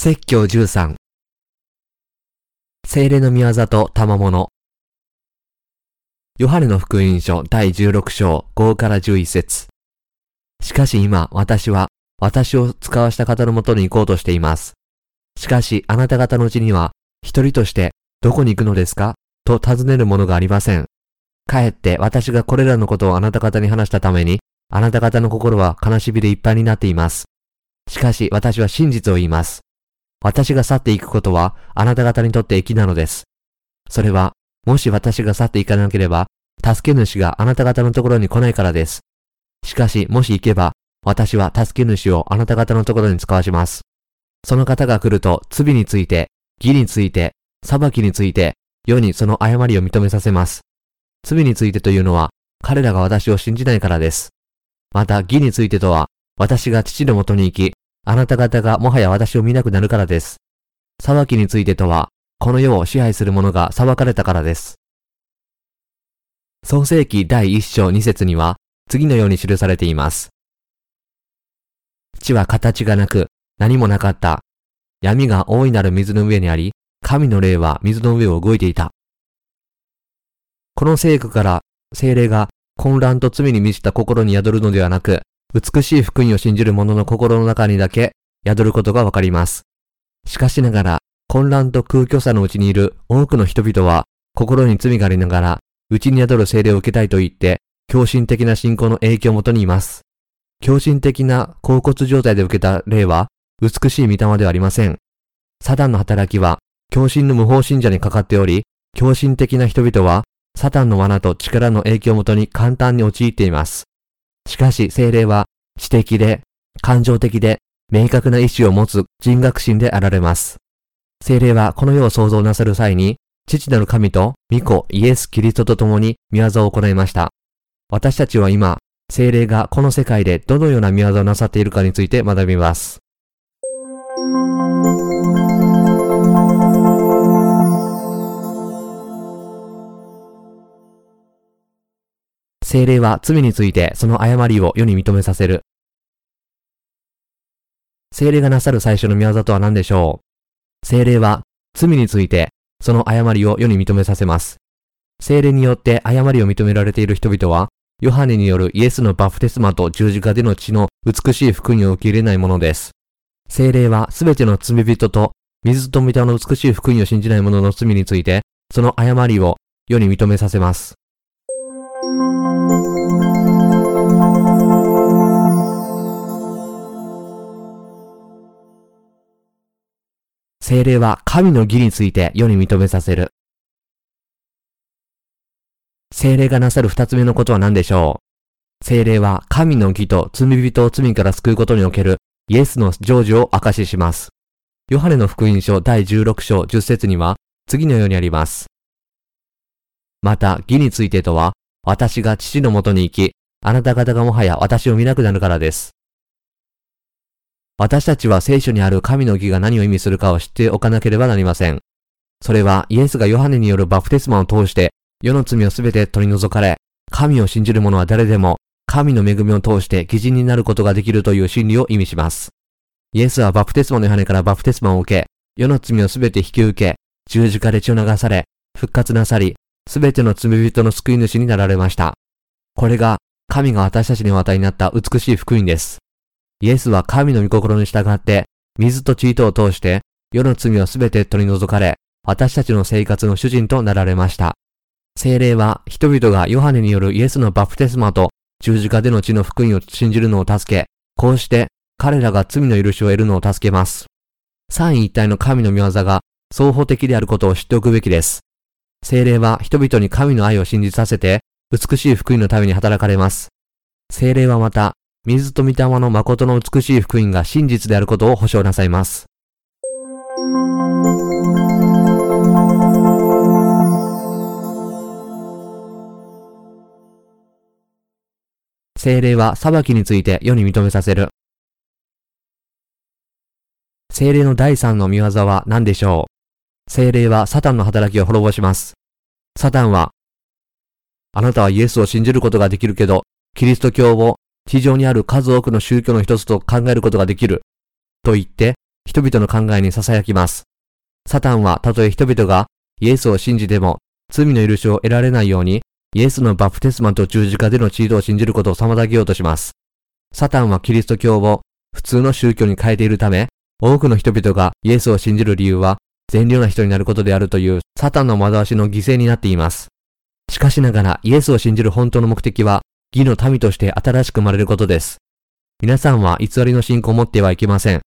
説教13精霊の宮業と賜物ヨハネの福音書第16章5から11節しかし今私は私を使わした方のもとに行こうとしています。しかしあなた方のうちには一人としてどこに行くのですか？と尋ねるものがありません。かえって私がこれらのことをあなた方に話したためにあなた方の心は悲しみでいっぱいになっています。しかし私は真実を言います。私が去っていくことはあなた方にとって益なのです。それは、もし私が去っていかなければ、助け主があなた方のところに来ないからです。しかし、もし行けば、私は助け主をあなた方のところに使わします。その方が来ると、罪について、義について、裁きについて、世にその誤りを認めさせます。罪についてというのは、彼らが私を信じないからです。また、義についてとは、私が父のもとに行き、あなた方がもはや私を見なくなるからです。裁きについてとは、この世を支配する者が裁かれたからです。創世記第一章二節には、次のように記されています。地は形がなく、何もなかった。闇が大いなる水の上にあり、神の霊は水の上を動いていた。この聖句から精霊が混乱と罪に満ちた心に宿るのではなく、美しい福音を信じる者の心の中にだけ宿ることがわかります。しかしながら、混乱と空虚さのうちにいる多くの人々は、心に罪がありながら、内に宿る精霊を受けたいと言って、狂信的な信仰の影響をもとにいます。狂信的な甲骨状態で受けた霊は、美しい御霊ではありません。サタンの働きは、狂信の無法信者にかかっており、狂信的な人々は、サタンの罠と力の影響をもとに簡単に陥っています。しかし精霊は知的で、感情的で、明確な意志を持つ人格心であられます。精霊はこの世を創造なさる際に、父なる神と御子イエス・キリストと共に見業を行いました。私たちは今、精霊がこの世界でどのような見業をなさっているかについて学びます。精霊は罪についてその誤りを世に認めさせる。精霊がなさる最初の宮業とは何でしょう？精霊は罪についてその誤りを世に認めさせます。精霊によって誤りを認められている人々は、ヨハネによるイエスのバプテスマと十字架での血の美しい福音を受け入れないものです。精霊はすべての罪人と水と御霊の美しい福音を信じない者の罪について、その誤りを世に認めさせます。精霊は神の義について世に認めさせる。精霊がなさる二つ目のことは何でしょう？精霊は神の義と罪人を罪から救うことにおけるイエスの成就を証しします。ヨハネの福音書第16章10節には次のようにあります。また、義についてとは、私が父のもとに行き、あなた方がもはや私を見なくなるからです。私たちは聖書にある神の義が何を意味するかを知っておかなければなりません。それはイエスがヨハネによるバプテスマを通して世の罪をすべて取り除かれ、神を信じる者は誰でも神の恵みを通して義人になることができるという真理を意味します。イエスはバプテスマのヨハネからバプテスマを受け、世の罪をすべて引き受け、十字架で血を流され、復活なさり、すべての罪人の救い主になられました。これが神が私たちにお与えになった美しい福音です。イエスは神の御心に従って、水と血とを通して、世の罪をすべて取り除かれ、私たちの生活の主人となられました。精霊は人々がヨハネによるイエスのバプテスマと十字架での血の福音を信じるのを助け、こうして彼らが罪の許しを得るのを助けます。三位一体の神の御業が双方的であることを知っておくべきです。精霊は人々に神の愛を信じさせて、美しい福音のために働かれます。精霊はまた、水と御霊の誠の美しい福音が真実であることを保証なさいます。精霊は裁きについて世に認めさせる。精霊の第三の見業は何でしょう？精霊はサタンの働きを滅ぼします。サタンは、あなたはイエスを信じることができるけど、キリスト教を地上にある数多くの宗教の一つと考えることができる。と言って、人々の考えに囁きます。サタンはたとえ人々がイエスを信じても罪の許しを得られないようにイエスのバプテスマと十字架でのチートを信じることを妨げようとします。サタンはキリスト教を普通の宗教に変えているため、多くの人々がイエスを信じる理由は善良な人になることであるというサタンの惑わしの犠牲になっています。しかしながらイエスを信じる本当の目的は義の民として新しく生まれることです。皆さんは偽りの信仰を持ってはいけません。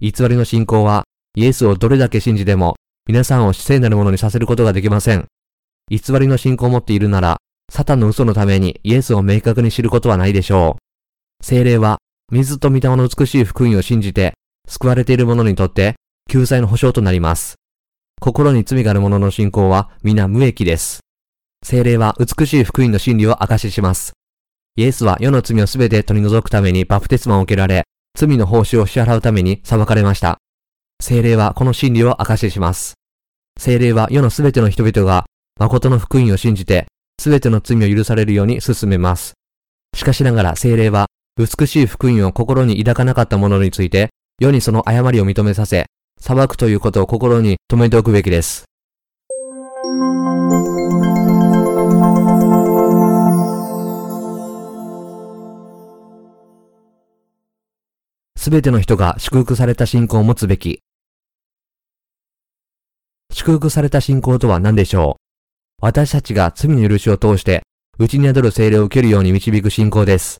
偽りの信仰はイエスをどれだけ信じても皆さんを聖なるものにさせることができません。偽りの信仰を持っているなら、サタンの嘘のためにイエスを明確に知ることはないでしょう。精霊は水と御霊の美しい福音を信じて救われている者にとって救済の保証となります。心に罪がある者の信仰は皆無益です。精霊は美しい福音の真理を証しします。イエスは世の罪をすべて取り除くためにバプテスマを受けられ、罪の報酬を支払うために裁かれました。精霊はこの真理を証しします。精霊は世のすべての人々が誠の福音を信じて、すべての罪を許されるように進めます。しかしながら精霊は、美しい福音を心に抱かなかった者について、世にその誤りを認めさせ、裁くということを心に留めておくべきです。すべての人が祝福された信仰を持つべき。祝福された信仰とは何でしょう？私たちが罪の許しを通して、内に宿る精霊を受けるように導く信仰です。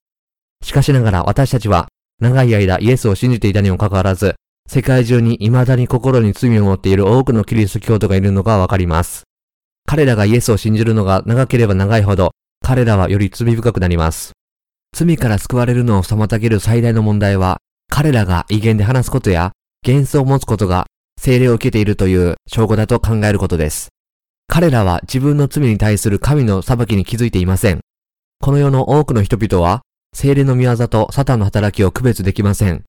しかしながら私たちは、長い間イエスを信じていたにもかかわらず、世界中に未だに心に罪を持っている多くのキリスト教徒がいるのがわかります。彼らがイエスを信じるのが長ければ長いほど、彼らはより罪深くなります。罪から救われるのを妨げる最大の問題は、彼らが威厳で話すことや幻想を持つことが精霊を受けているという証拠だと考えることです。彼らは自分の罪に対する神の裁きに気づいていません。この世の多くの人々は精霊の見業とサタンの働きを区別できません。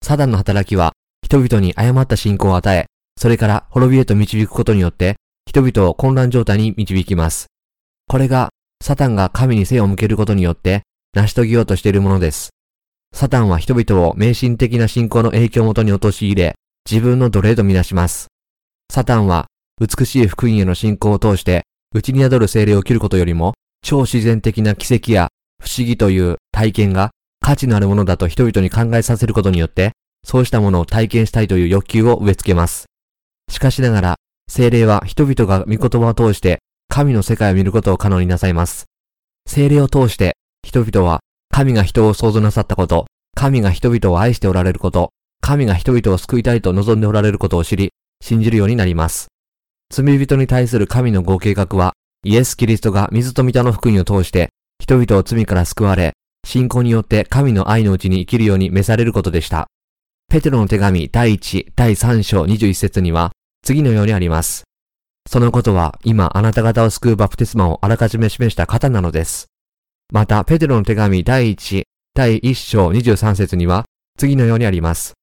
サタンの働きは人々に誤った信仰を与え、それから滅びへと導くことによって人々を混乱状態に導きます。これがサタンが神に背を向けることによって成し遂げようとしているものです。サタンは人々を迷信的な信仰の影響をもとに陥れ、自分の奴隷とみなします。サタンは、美しい福音への信仰を通して、内に宿る精霊を切ることよりも、超自然的な奇跡や不思議という体験が価値のあるものだと人々に考えさせることによって、そうしたものを体験したいという欲求を植え付けます。しかしながら、精霊は人々が御言葉を通して神の世界を見ることを可能になさいます。精霊を通して人々は神が人を創造なさったこと、神が人々を愛しておられること、神が人々を救いたいと望んでおられることを知り、信じるようになります。罪人に対する神のご計画は、イエス・キリストが水と御霊の福音を通して、人々を罪から救われ、信仰によって神の愛のうちに生きるように召されることでした。ペテロの手紙第1、第3章21節には、次のようにあります。そのことは、今あなた方を救うバプテスマをあらかじめ示した方なのです。また、ペテロの手紙第1、第1章23節には、次のようにあります。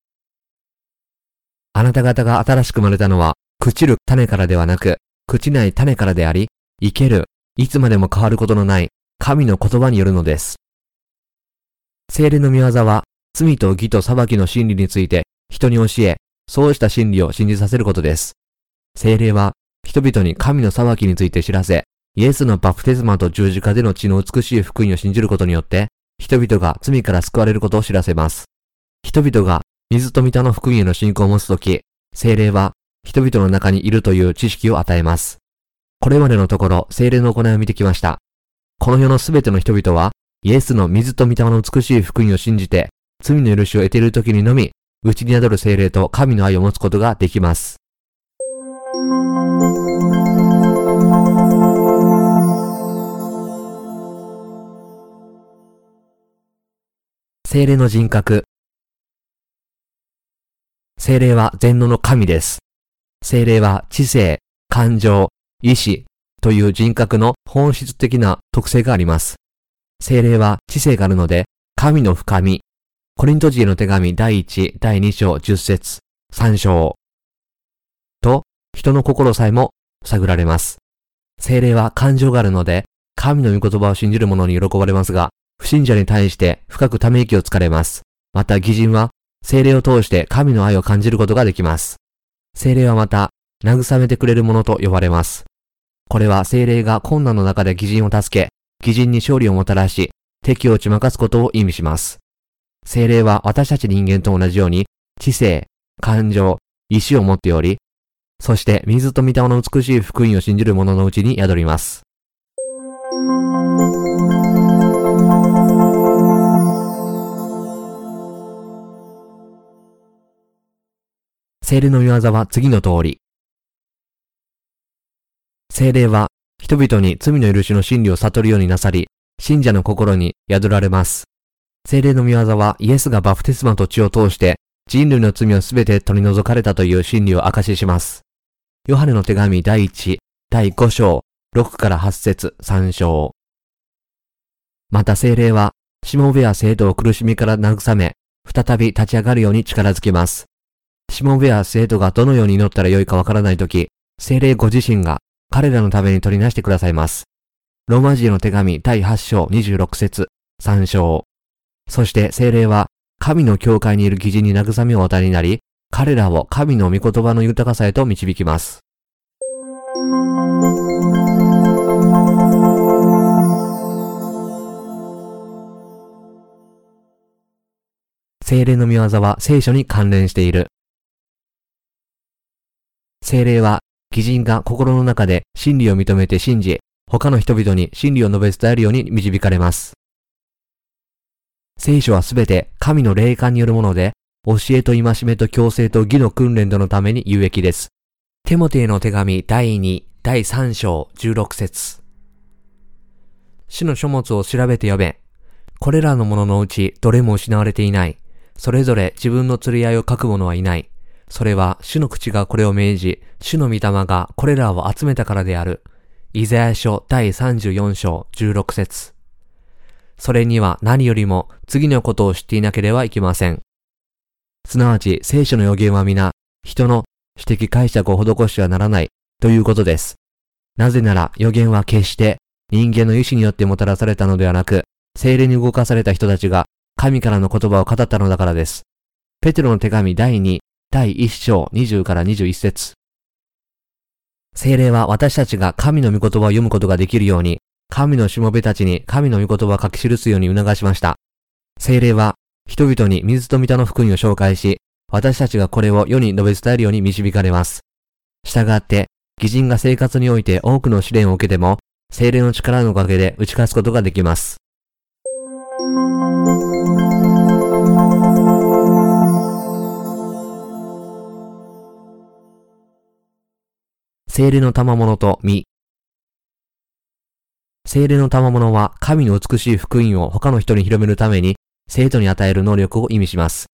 あなた方が新しく生まれたのは、朽ちる種からではなく、朽ちない種からであり、生ける、いつまでも変わることのない、神の言葉によるのです。精霊の見業は、罪と義と裁きの真理について人に教え、そうした真理を信じさせることです。精霊は、人々に神の裁きについて知らせ、イエスのバプテスマと十字架での血の美しい福音を信じることによって、人々が罪から救われることを知らせます。人々が水と御霊の福音への信仰を持つとき、精霊は人々の中にいるという知識を与えます。これまでのところ、精霊の行いを見てきました。この世のすべての人々は、イエスの水と御霊の美しい福音を信じて、罪の許しを得ているときにのみ、内に宿る精霊と神の愛を持つことができます。精霊の人格。精霊は全能の神です。精霊は知性、感情、意志という人格の本質的な特性があります。精霊は知性があるので、神の深み。コリント人への手紙第1、第2章10節3章。と、人の心さえも探られます。精霊は感情があるので、神の御言葉を信じる者に喜ばれますが、不信者に対して深くため息をつかれます。また義人は精霊を通して神の愛を感じることができます。精霊はまた、慰めてくれるものと呼ばれます。これは精霊が困難の中で偽人を助け、偽人に勝利をもたらし、敵を打ち負かすことを意味します。精霊は私たち人間と同じように、知性、感情、意志を持っており、そして水と御霊の美しい福音を信じる者のうちに宿ります。精霊の御業は次の通り。精霊は人々に罪の許しの真理を悟るようになさり、信者の心に宿られます。精霊の御業はイエスがバプテスマと血を通して人類の罪をすべて取り除かれたという真理を証しします。ヨハネの手紙第1、第5章、6から8節3章。また精霊は、しもべや生徒を苦しみから慰め、再び立ち上がるように力づけます。しもべや生徒がどのように祈ったらよいかわからないとき、精霊ご自身が彼らのために取りなしてくださいます。ローマ人の手紙第8章26節3章。そして精霊は神の教会にいる義人に慰めを与えになり、彼らを神の御言葉の豊かさへと導きます。精霊の御業は聖書に関連している。精霊は、義人が心の中で真理を認めて信じ、他の人々に真理を述べ伝えるように導かれます。聖書はすべて神の霊感によるもので、教えと戒めと強制と義の訓練とのために有益です。テモテへの手紙第2、第3章16節主の書物を調べて読め。これらのもののうちどれも失われていない。それぞれ自分の釣り合いを書く者はいない。それは主の口がこれを命じ、主の御霊がこれらを集めたからである。イザヤ書第34章16節それには何よりも次のことを知っていなければいけません。すなわち聖書の予言は皆、人の指摘解釈を施してはならないということです。なぜなら予言は決して人間の意志によってもたらされたのではなく、精霊に動かされた人たちが神からの言葉を語ったのだからです。ペテロの手紙第2、第1章20から21節精霊は私たちが神の御言葉を読むことができるように、神のしもべたちに神の御言葉を書き記すように促しました。精霊は人々に水と御霊の福音を紹介し、私たちがこれを世に述べ伝えるように導かれます。したがって、偽人が生活において多くの試練を受けても、精霊の力のおかげで打ち勝つことができます。精霊の賜物と実。精霊の賜物は神の美しい福音を他の人に広めるために生徒に与える能力を意味します。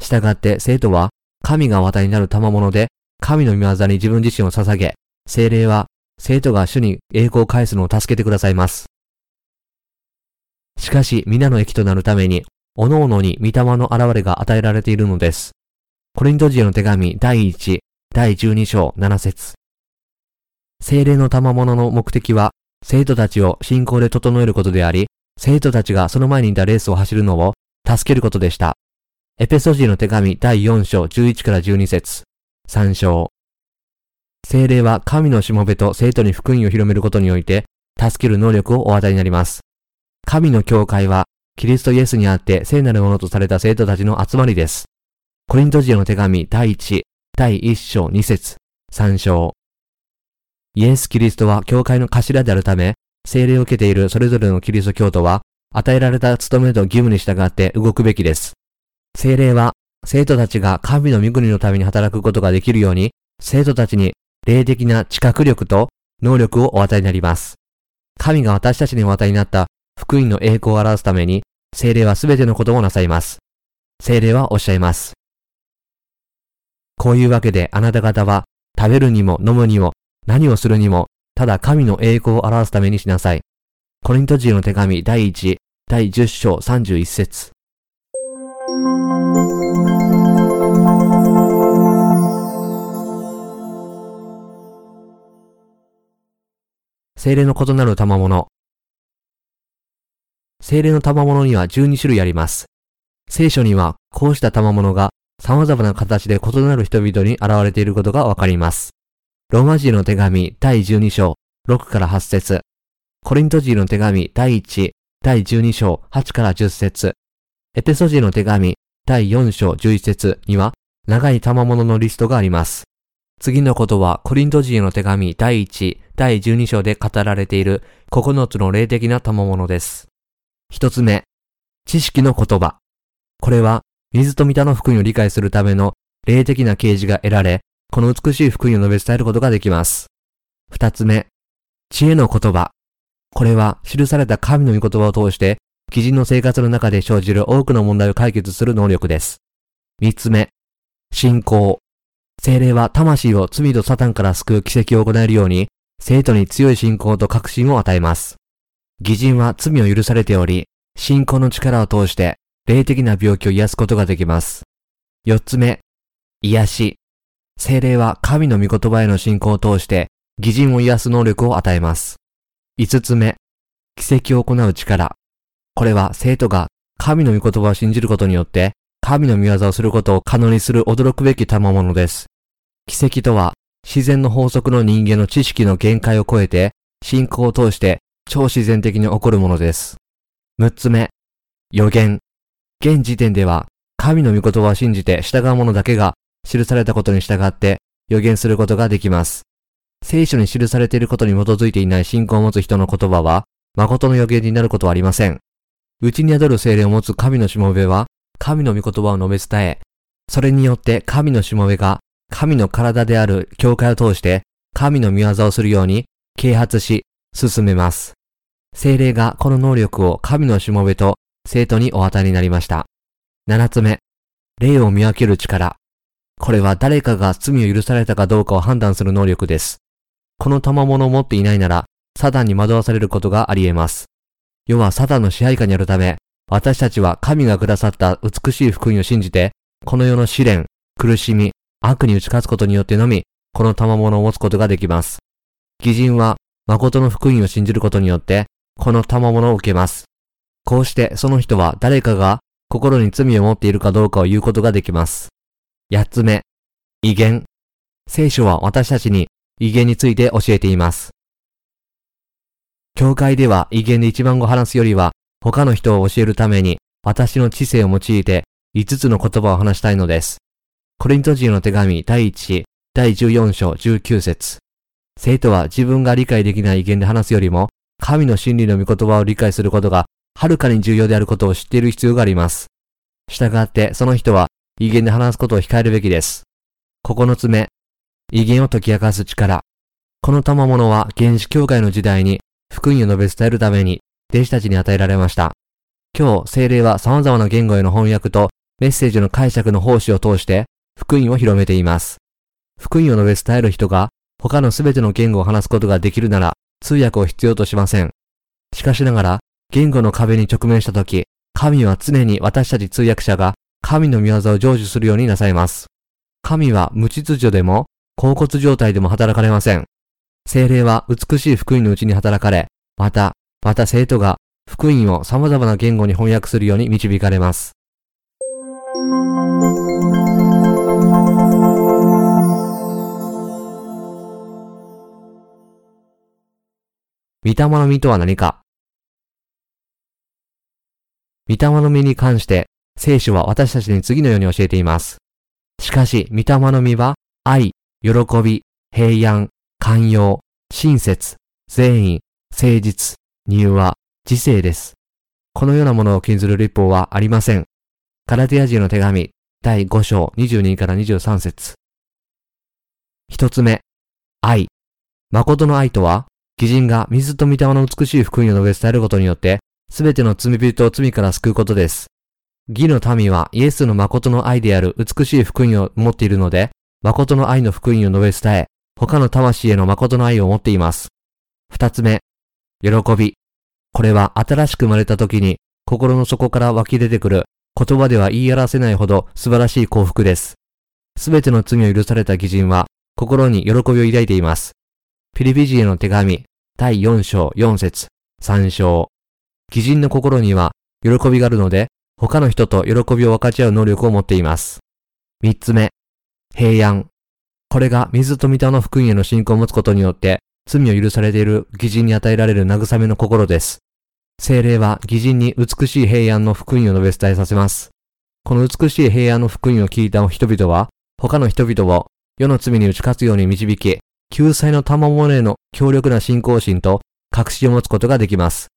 したがって生徒は神がお与えになる賜物で神の御業に自分自身を捧げ、精霊は生徒が主に栄光を返すのを助けてくださいます。しかし皆の益となるために、各々に御霊の現れが与えられているのです。コリント人の手紙第1、第12章7節精霊の賜物の目的は、生徒たちを信仰で整えることであり、生徒たちがその前にいたレースを走るのを助けることでした。エペソジーの手紙第4章11から12節3章。精霊は神のしもべと生徒に福音を広めることにおいて、助ける能力をお与えになります。神の教会は、キリストイエスにあって聖なるものとされた生徒たちの集まりです。コリントジオの手紙第1、第1章2節3章。イエス・キリストは教会の頭であるため、聖霊を受けているそれぞれのキリスト教徒は、与えられた務めと義務に従って動くべきです。聖霊は、生徒たちが神の御国のために働くことができるように、生徒たちに霊的な知覚力と能力をお与えになります。神が私たちにお与えになった福音の栄光を表すために、聖霊はすべてのことをなさいます。聖霊はおっしゃいます。こういうわけであなた方は、食べるにも飲むにも何をするにも、ただ神の栄光を表すためにしなさい。コリント人の手紙第1、第10章31節精霊の異なる賜物。精霊の賜物には12種類あります。聖書にはこうした賜物が様々な形で異なる人々に現れていることがわかります。ローマ人の手紙第12章6から8節コリント人の手紙第1第12章8から10節エペソ人の手紙第4章11節には長い賜物のリストがあります。次のことはコリント人の手紙第1第12章で語られている9つの霊的な賜物です。一つ目、知識の言葉。これは水と御田の福音を理解するための霊的な啓示が得られ、この美しい福音を述べ伝えることができます。二つ目、知恵の言葉。これは記された神の御言葉を通して、基人の生活の中で生じる多くの問題を解決する能力です。三つ目、信仰。精霊は魂を罪とサタンから救う奇跡を行えるように、生徒に強い信仰と確信を与えます。偽人は罪を許されており、信仰の力を通して霊的な病気を癒すことができます。四つ目、癒し。精霊は神の御言葉への信仰を通して、偽人を癒す能力を与えます。五つ目、奇跡を行う力。これは生徒が神の御言葉を信じることによって、神の御業をすることを可能にする驚くべき賜物です。奇跡とは、自然の法則の人間の知識の限界を超えて、信仰を通して超自然的に起こるものです。六つ目、予言。現時点では、神の御言葉を信じて従う者だけが記されたことに従って予言することができます。聖書に記されていることに基づいていない信仰を持つ人の言葉は、誠の予言になることはありません。内に宿る精霊を持つ神のしもべは、神の御言葉を述べ伝え、それによって神のしもべが、神の体である教会を通して、神の御業をするように、啓発し、進めます。精霊がこの能力を神のしもべと生徒にお与えになりました。七つ目、霊を見分ける力。これは誰かが罪を許されたかどうかを判断する能力です。この賜物を持っていないなら、サタンに惑わされることがあり得ます。世はサタンの支配下にあるため、私たちは神がくださった美しい福音を信じて、この世の試練、苦しみ、悪に打ち勝つことによってのみ、この賜物を持つことができます。偽人は、誠の福音を信じることによって、この賜物を受けます。こうしてその人は誰かが心に罪を持っているかどうかを言うことができます。八つ目、威厳。聖書は私たちに威厳について教えています。教会では威厳で一番語話すよりは、他の人を教えるために私の知性を用いて5つの言葉を話したいのです。コリント人の手紙第1、第14章19節生徒は自分が理解できない意見で話すよりも、神の真理の御言葉を理解することがはるかに重要であることを知っている必要があります。従って、その人は威厳で話すことを控えるべきです。9つ目、威厳を解き明かす力。この賜物は原始教会の時代に福音を述べ伝えるために弟子たちに与えられました。今日、精霊は様々な言語への翻訳とメッセージの解釈の奉仕を通して福音を広めています。福音を述べ伝える人が他の全ての言語を話すことができるなら通訳を必要としません。しかしながら、言語の壁に直面したとき、神は常に私たち通訳者が神の御業を成就するようになさいます。神は無秩序でも、甲骨状態でも働かれません。精霊は美しい福音のうちに働かれ、また、また生徒が福音を様々な言語に翻訳するように導かれます。御霊の実とは何か？御霊の実に関して、聖書は私たちに次のように教えています。しかし、御霊の実は、愛、喜び、平安、寛容、親切、善意、誠実、入和、自制です。このようなものを禁ずる立法はありません。カラティア人の手紙、第5章22から23節一つ目、愛。誠の愛とは、義人が水と御霊の美しい福音を述べ伝えることによって、すべての罪人を罪から救うことです。義の民はイエスの誠の愛である美しい福音を持っているので、誠の愛の福音を述べ伝え、他の魂への誠の愛を持っています。二つ目、喜び。これは新しく生まれた時に心の底から湧き出てくる言葉では言い表せないほど素晴らしい幸福です。すべての罪を許された義人は心に喜びを抱いています。ピリピジエの手紙第4章4節3章義人の心には喜びがあるので、他の人と喜びを分かち合う能力を持っています。三つ目、平安。これが水と御霊の福音への信仰を持つことによって、罪を許されている義人に与えられる慰めの心です。精霊は義人に美しい平安の福音を述べ伝えさせます。この美しい平安の福音を聞いた人々は、他の人々を世の罪に打ち勝つように導き、救済の賜物への強力な信仰心と確信を持つことができます。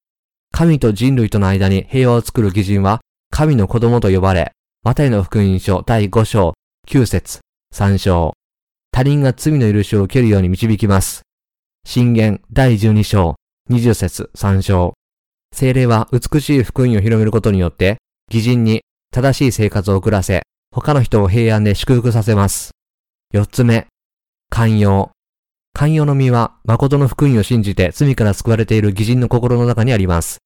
神と人類との間に平和を作る義人は、神の子供と呼ばれ、マタイの福音書第5章、9節3章。他人が罪の許しを受けるように導きます。信玄第12章、20節3章。精霊は美しい福音を広めることによって、義人に正しい生活を送らせ、他の人を平安で祝福させます。四つ目、寛容。寛容の実は、誠の福音を信じて罪から救われている義人の心の中にあります。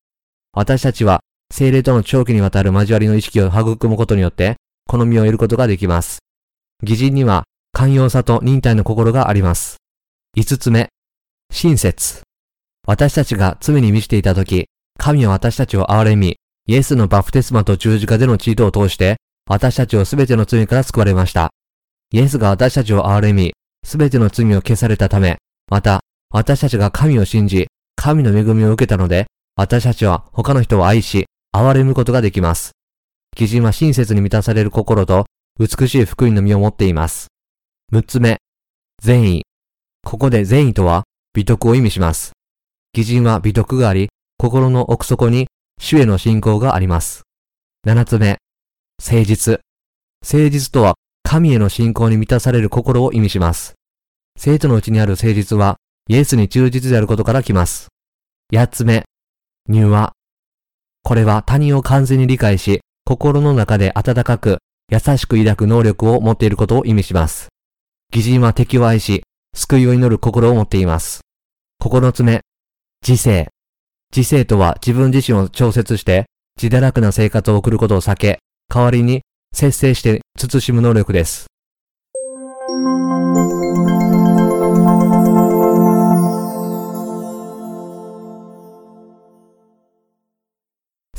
私たちは、精霊との長期にわたる交わりの意識を育むことによって、この実を得ることができます。義人には、寛容さと忍耐の心があります。五つ目、親切。私たちが罪に満ちていたとき、神は私たちを憐れみ、イエスのバプテスマと十字架でのチートを通して、私たちをすべての罪から救われました。イエスが私たちを憐れみ、すべての罪を消されたため、また、私たちが神を信じ、神の恵みを受けたので、私たちは他の人を愛し、憐れむことができます。基人は親切に満たされる心と、美しい福音の実を持っています。六つ目、善意。ここで善意とは、美徳を意味します。基人は美徳があり、心の奥底に主への信仰があります。七つ目、誠実。誠実とは神への信仰に満たされる心を意味します。生徒のうちにある誠実はイエスに忠実であることから来ます。八つ目、入和。これは他人を完全に理解し、心の中で温かく、優しく抱く能力を持っていることを意味します。義人は敵を愛し、救いを祈る心を持っています。九つ目、自制。自制とは自分自身を調節して自堕落な生活を送ることを避け、代わりに節制して慎む能力です。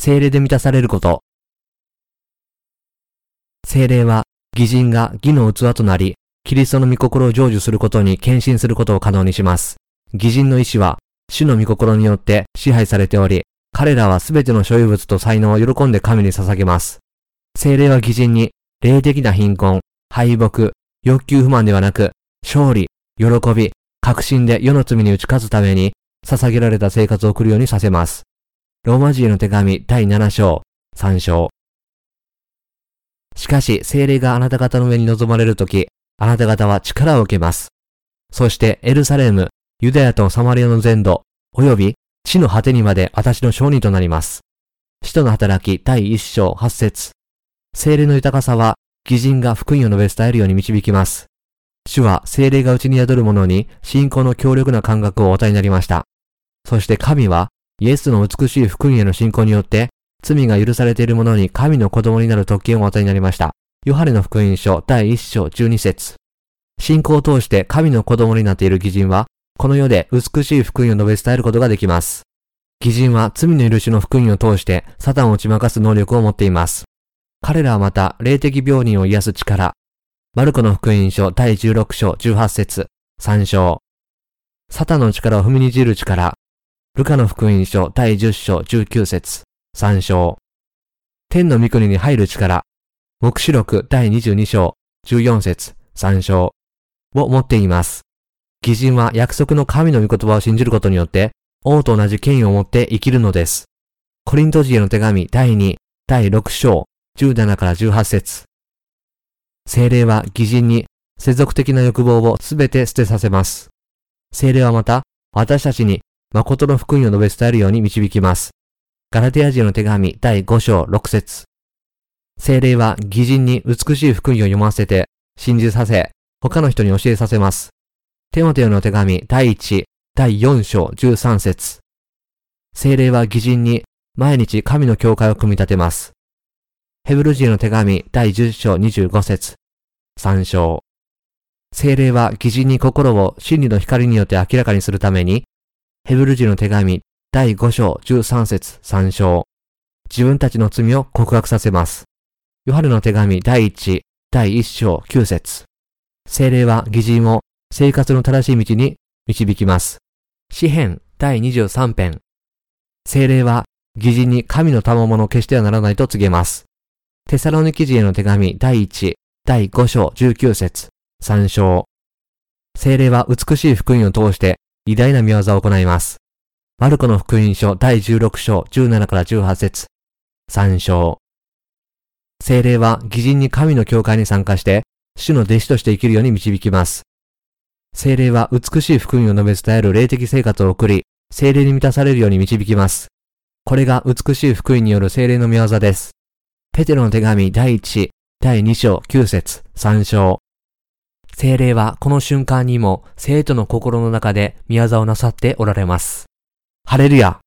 精霊で満たされること。精霊は、義人が義の器となり、キリストの御心を成就することに献身することを可能にします。義人の意志は、主の御心によって支配されており、彼らはすべての所有物と才能を喜んで神に捧げます。精霊は義人に、霊的な貧困、敗北、欲求不満ではなく、勝利、喜び、確信で世の罪に打ち勝つために、捧げられた生活を送るようにさせます。ローマ人への手紙第7章、3章。しかし、精霊があなた方の上に臨まれるとき、あなた方は力を受けます。そしてエルサレム、ユダヤとサマリアの全土、及び地の果てにまで私の証人となります。使徒の働き第一章八節精霊の豊かさは、義人が福音を述べ伝えるように導きます。主は精霊が内に宿る者に信仰の強力な感覚をお与えになりました。そして神は、イエスの美しい福音への信仰によって、罪が許されている者に神の子供になる特権を与えになりました。ヨハネの福音書第一章十二節信仰を通して神の子供になっている義人は、この世で美しい福音を述べ伝えることができます。義人は罪の許しの福音を通してサタンを打ち負かす能力を持っています。彼らはまた霊的病人を癒す力。マルコの福音書第16章18節3章。サタンの力を踏みにじる力。ルカの福音書第10章19節3章。天の御国に入る力。目視録第22章、14節、3章を持っています。義人は約束の神の御言葉を信じることによって、王と同じ権威を持って生きるのです。コリント人への手紙第2、第6章、17から18節精霊は義人に世俗的な欲望をすべて捨てさせます。精霊はまた、私たちに誠の福音を述べ伝えるように導きます。ガラテア人の手紙第5章6節精霊は義人に美しい福音を読ませて、信じさせ、他の人に教えさせます。テモテオの手紙第1、第4章13節精霊は義人に毎日神の教会を組み立てます。ヘブル人の手紙第10章25節3章精霊は義人に心を真理の光によって明らかにするために、ヘブル人の手紙第5章13節3章自分たちの罪を告白させます。ヨハネの手紙第1、第1章9節精霊は義人を生活の正しい道に導きます。詩編第23編精霊は義人に神の賜物を消してはならないと告げます。テサロニキ人への手紙第1、第5章19節参照。精霊は美しい福音を通して偉大な見業を行います。マルコの福音書第16章17から18節参照。精霊は義人に神の教会に参加して、主の弟子として生きるように導きます。精霊は美しい福音を述べ伝える霊的生活を送り、精霊に満たされるように導きます。これが美しい福音による精霊の見業です。ペテロの手紙第1、第2章9節参照。精霊はこの瞬間にも生徒の心の中で宮沢をなさっておられます。ハレルヤ